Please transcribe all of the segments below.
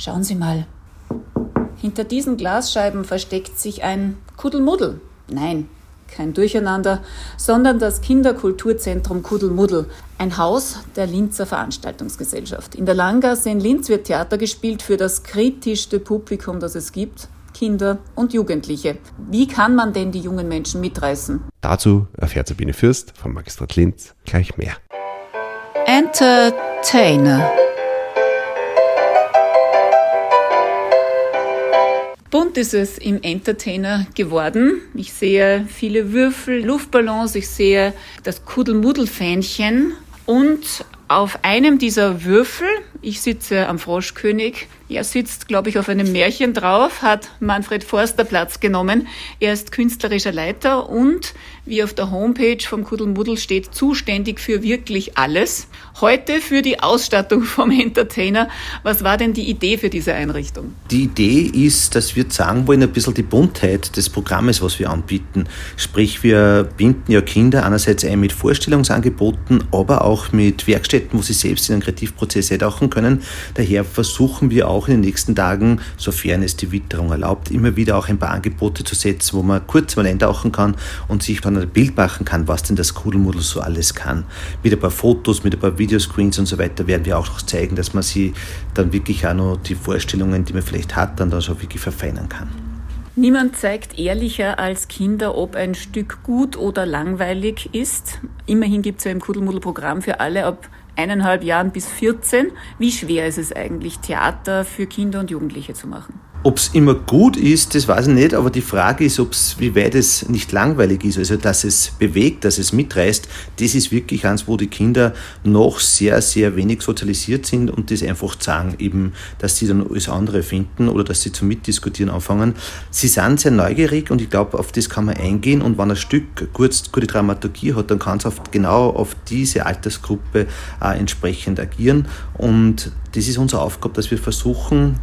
Schauen Sie mal. Hinter diesen Glasscheiben versteckt sich ein Kuddelmuddel. Nein, kein Durcheinander, sondern das Kinderkulturzentrum Kuddelmuddel, ein Haus der Linzer Veranstaltungsgesellschaft. In der Langgasse in Linz wird Theater gespielt für das kritischste Publikum, das es gibt, Kinder und Jugendliche. Wie kann man denn die jungen Menschen mitreißen? Dazu erfährt Sabine Fürst vom Magistrat Linz gleich mehr. Entertainer. Bunt ist es im Entertainer geworden. Ich sehe viele Würfel, Luftballons, ich sehe das Kuddelmuddel-Fähnchen und auf einem dieser Würfel, ich sitze am Froschkönig, er sitzt, glaube ich, auf einem Märchen drauf, hat Manfred Forster Platz genommen. Er ist künstlerischer Leiter und, wie auf der Homepage vom Kuddelmuddel steht, zuständig für wirklich alles. Heute für die Ausstattung vom Entertainer. Was war denn die Idee für diese Einrichtung? Die Idee ist, dass wir sagen wollen, ein bisschen die Buntheit des Programmes, was wir anbieten. Sprich, wir binden ja Kinder einerseits ein mit Vorstellungsangeboten, aber auch mit Werkstätten, wo sie selbst in den Kreativprozess eintauchen können. Daher versuchen wir auch auch in den nächsten Tagen, sofern es die Witterung erlaubt, immer wieder auch ein paar Angebote zu setzen, wo man kurz mal eintauchen kann und sich dann ein Bild machen kann, was denn das Kudelmodel so alles kann. Mit ein paar Fotos, mit ein paar Videoscreens und so weiter werden wir auch noch zeigen, dass man sie dann wirklich auch noch die Vorstellungen, die man vielleicht hat, dann, dann so wirklich verfeinern kann. Niemand zeigt ehrlicher als Kinder, ob ein Stück gut oder langweilig ist. Immerhin gibt es ja im Kudelmudel-Programm für alle ab eineinhalb Jahren bis 14. Wie schwer ist es eigentlich, Theater für Kinder und Jugendliche zu machen? Ob es immer gut ist, das weiß ich nicht, aber die Frage ist, ob's, wie weit es nicht langweilig ist. Also, dass es bewegt, dass es mitreißt, das ist wirklich eins, wo die Kinder noch sehr, sehr wenig sozialisiert sind und das einfach sagen, eben, dass sie dann alles andere finden oder dass sie zum Mitdiskutieren anfangen. Sie sind sehr neugierig und ich glaube, auf das kann man eingehen und wenn ein Stück gut, gute Dramaturgie hat, dann kann es genau auf diese Altersgruppe auch entsprechend agieren und das ist unsere Aufgabe, dass wir versuchen,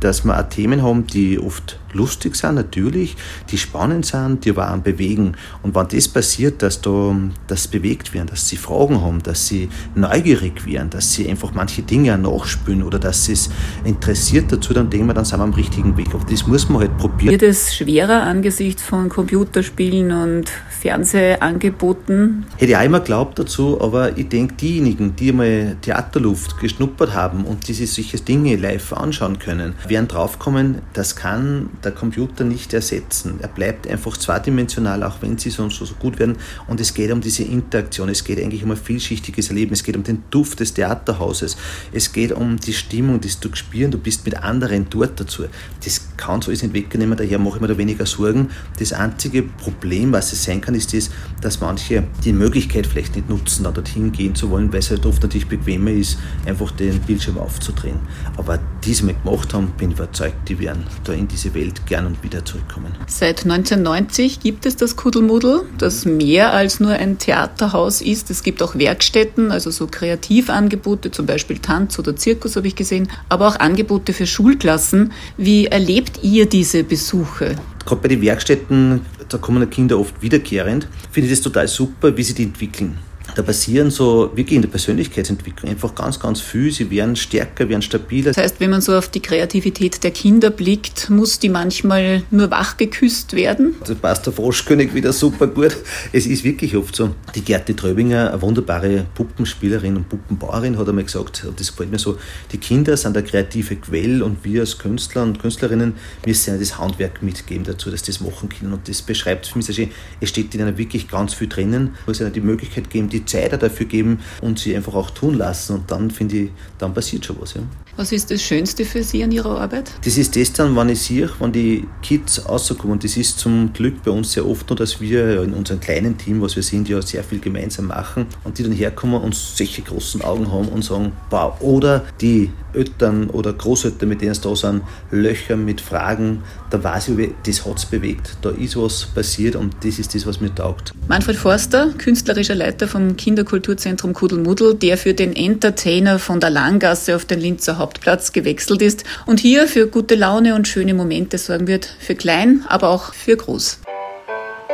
dass wir auch Themen haben, die oft lustig sind, natürlich, die spannend sind, die aber auch bewegen. Und wenn das passiert, dass da das bewegt werden, dass sie Fragen haben, dass sie neugierig werden, dass sie einfach manche Dinge nachspülen oder dass sie es interessiert dazu, dann denken wir, dann sind wir am richtigen Weg. Aber das muss man halt probieren. Wird es schwerer angesichts von Computerspielen und Fernsehangeboten? Hätte ich auch immer geglaubt dazu, aber ich denke, diejenigen, die mal Theaterluft geschnuppert haben und die sich solche Dinge live anschauen können, werden draufkommen, das kann der Computer nicht ersetzen. Er bleibt einfach zweidimensional, auch wenn sie sonst so gut werden. Und es geht um diese Interaktion. Es geht eigentlich um ein vielschichtiges Erleben. Es geht um den Duft des Theaterhauses. Es geht um die Stimmung, die du spüren. Du bist mit anderen dort dazu. Das kann so alles nicht wegnehmen. Daher mache ich mir da weniger Sorgen. Das einzige Problem, was es sein kann, ist das, dass manche die Möglichkeit vielleicht nicht nutzen, da dorthin gehen zu wollen, weil es halt oft natürlich bequemer ist, einfach den Bildschirm aufzudrehen. Aber die, die gemacht haben, bin ich überzeugt, die werden da in diese Welt Welt gern und wieder zurückkommen. Seit 1990 gibt es das Kuddelmuddel, das mehr als nur ein Theaterhaus ist. Es gibt auch Werkstätten, also so Kreativangebote, zum Beispiel Tanz oder Zirkus habe ich gesehen, aber auch Angebote für Schulklassen. Wie erlebt ihr diese Besuche? Gerade bei den Werkstätten, da kommen die Kinder oft wiederkehrend. Finde ich das total super, wie sie die entwickeln da passieren so wirklich in der Persönlichkeitsentwicklung einfach ganz, ganz viel. Sie werden stärker, werden stabiler. Das heißt, wenn man so auf die Kreativität der Kinder blickt, muss die manchmal nur wach geküsst werden? Das passt der Froschkönig wieder super gut. Es ist wirklich oft so. Die Gerti Tröbinger, eine wunderbare Puppenspielerin und Puppenbauerin, hat einmal gesagt, und das gefällt mir so, die Kinder sind der kreative Quell und wir als Künstler und Künstlerinnen müssen das Handwerk mitgeben dazu, dass das machen können. Und das beschreibt für mich sehr schön. Es steht in ihnen wirklich ganz viel drinnen. muss ihnen die Möglichkeit geben, die Zeit dafür geben und sie einfach auch tun lassen. Und dann finde ich, dann passiert schon was. Ja. Was ist das Schönste für Sie an Ihrer Arbeit? Das ist das dann, wenn ich sehe, wenn die Kids rauskommen. Und das ist zum Glück bei uns sehr oft nur, dass wir in unserem kleinen Team, was wir sind, ja sehr viel gemeinsam machen und die dann herkommen und solche großen Augen haben und sagen, wow. Oder die Eltern oder Großeltern, mit denen es da sind, Löcher mit Fragen, da weiß ich, das hat es bewegt. Da ist was passiert und das ist das, was mir taugt. Manfred Forster, künstlerischer Leiter vom Kinderkulturzentrum Kuddelmuddel, der für den Entertainer von der Langgasse auf den Linzer Hauptplatz gewechselt ist und hier für gute Laune und schöne Momente sorgen wird, für klein, aber auch für groß.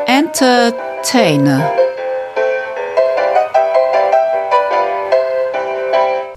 Entertainer.